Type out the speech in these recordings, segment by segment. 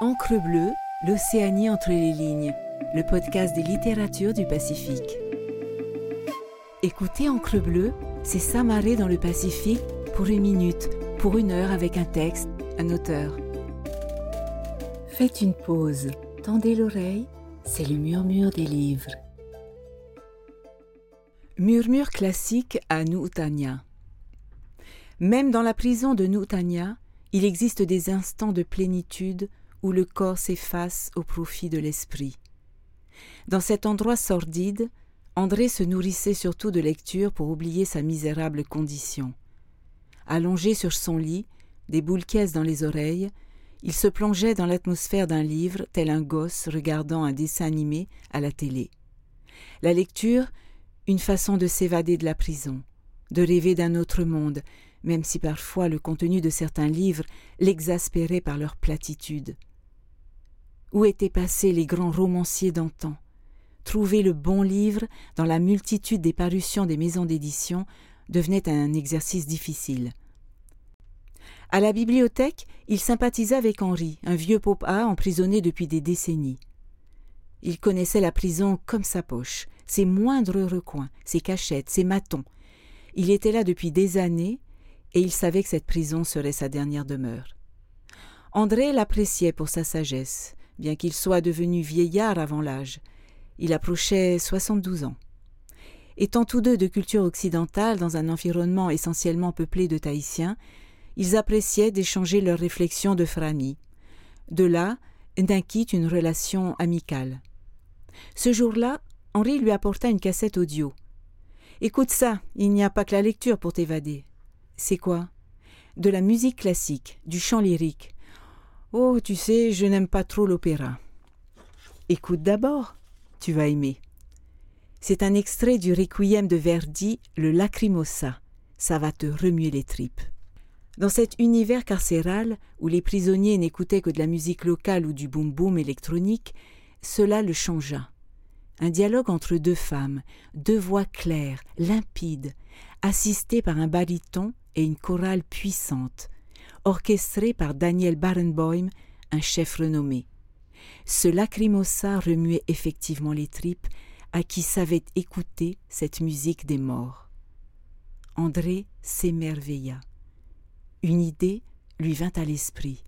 Encre bleue, l'Océanie entre les lignes, le podcast des littératures du Pacifique. Écoutez Encre bleue, c'est s'amarrer dans le Pacifique pour une minute, pour une heure avec un texte, un auteur. Faites une pause, tendez l'oreille, c'est le murmure des livres. Murmure classique à Nutanya. Même dans la prison de Nutanya, il existe des instants de plénitude où le corps s'efface au profit de l'esprit. Dans cet endroit sordide, André se nourrissait surtout de lecture pour oublier sa misérable condition. Allongé sur son lit, des boules caisses dans les oreilles, il se plongeait dans l'atmosphère d'un livre tel un gosse regardant un dessin animé à la télé. La lecture, une façon de s'évader de la prison, de rêver d'un autre monde, même si parfois le contenu de certains livres l'exaspérait par leur platitude. Où étaient passés les grands romanciers d'antan? Trouver le bon livre dans la multitude des parutions des maisons d'édition devenait un exercice difficile. À la bibliothèque, il sympathisait avec Henri, un vieux popa emprisonné depuis des décennies. Il connaissait la prison comme sa poche, ses moindres recoins, ses cachettes, ses matons. Il était là depuis des années et il savait que cette prison serait sa dernière demeure. André l'appréciait pour sa sagesse, bien qu'il soit devenu vieillard avant l'âge. Il approchait soixante-douze ans. Étant tous deux de culture occidentale dans un environnement essentiellement peuplé de Tahitiens, ils appréciaient d'échanger leurs réflexions de frami. De là naquit une relation amicale. Ce jour-là, Henri lui apporta une cassette audio. Écoute ça, il n'y a pas que la lecture pour t'évader. C'est quoi? De la musique classique, du chant lyrique, Oh, tu sais, je n'aime pas trop l'opéra. Écoute d'abord, tu vas aimer. C'est un extrait du requiem de Verdi, le Lacrimosa. Ça va te remuer les tripes. Dans cet univers carcéral où les prisonniers n'écoutaient que de la musique locale ou du boom-boom électronique, cela le changea. Un dialogue entre deux femmes, deux voix claires, limpides, assistées par un baryton et une chorale puissante, orchestré par Daniel Barenboim, un chef renommé. Ce lacrymosa remuait effectivement les tripes à qui savait écouter cette musique des morts. André s'émerveilla. Une idée lui vint à l'esprit.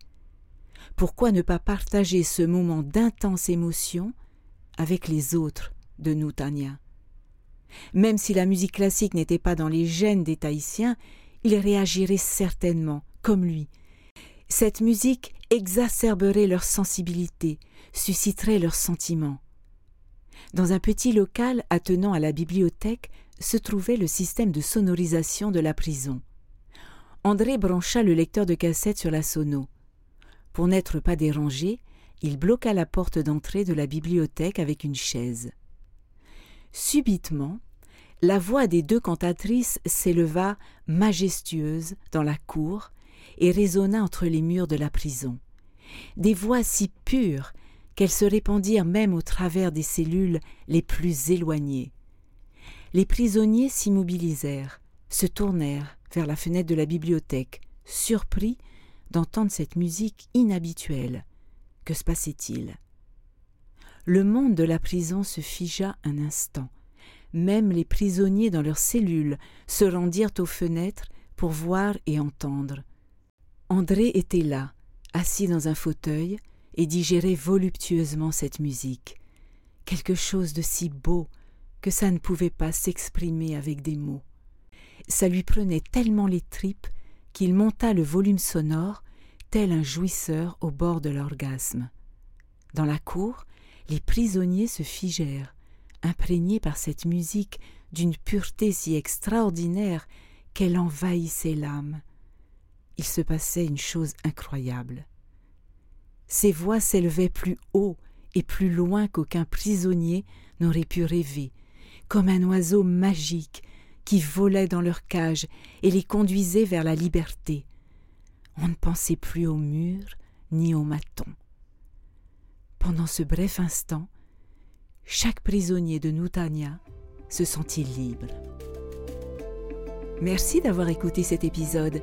Pourquoi ne pas partager ce moment d'intense émotion avec les autres de Noutania? Même si la musique classique n'était pas dans les gènes des Tahitiens, ils réagiraient certainement comme lui. Cette musique exacerberait leur sensibilité, susciterait leurs sentiments. Dans un petit local attenant à la bibliothèque se trouvait le système de sonorisation de la prison. André brancha le lecteur de cassette sur la sono. Pour n'être pas dérangé, il bloqua la porte d'entrée de la bibliothèque avec une chaise. Subitement, la voix des deux cantatrices s'éleva majestueuse dans la cour et résonna entre les murs de la prison. Des voix si pures qu'elles se répandirent même au travers des cellules les plus éloignées. Les prisonniers s'immobilisèrent, se tournèrent vers la fenêtre de la bibliothèque, surpris d'entendre cette musique inhabituelle. Que se passait-il? Le monde de la prison se figea un instant. Même les prisonniers dans leurs cellules se rendirent aux fenêtres pour voir et entendre. André était là, assis dans un fauteuil, et digérait voluptueusement cette musique. Quelque chose de si beau que ça ne pouvait pas s'exprimer avec des mots. Ça lui prenait tellement les tripes qu'il monta le volume sonore, tel un jouisseur au bord de l'orgasme. Dans la cour, les prisonniers se figèrent, imprégnés par cette musique d'une pureté si extraordinaire qu'elle envahissait l'âme il se passait une chose incroyable. Ces voix s'élevaient plus haut et plus loin qu'aucun prisonnier n'aurait pu rêver, comme un oiseau magique qui volait dans leur cage et les conduisait vers la liberté. On ne pensait plus aux murs ni aux matons. Pendant ce bref instant, chaque prisonnier de Nutania se sentit libre. Merci d'avoir écouté cet épisode.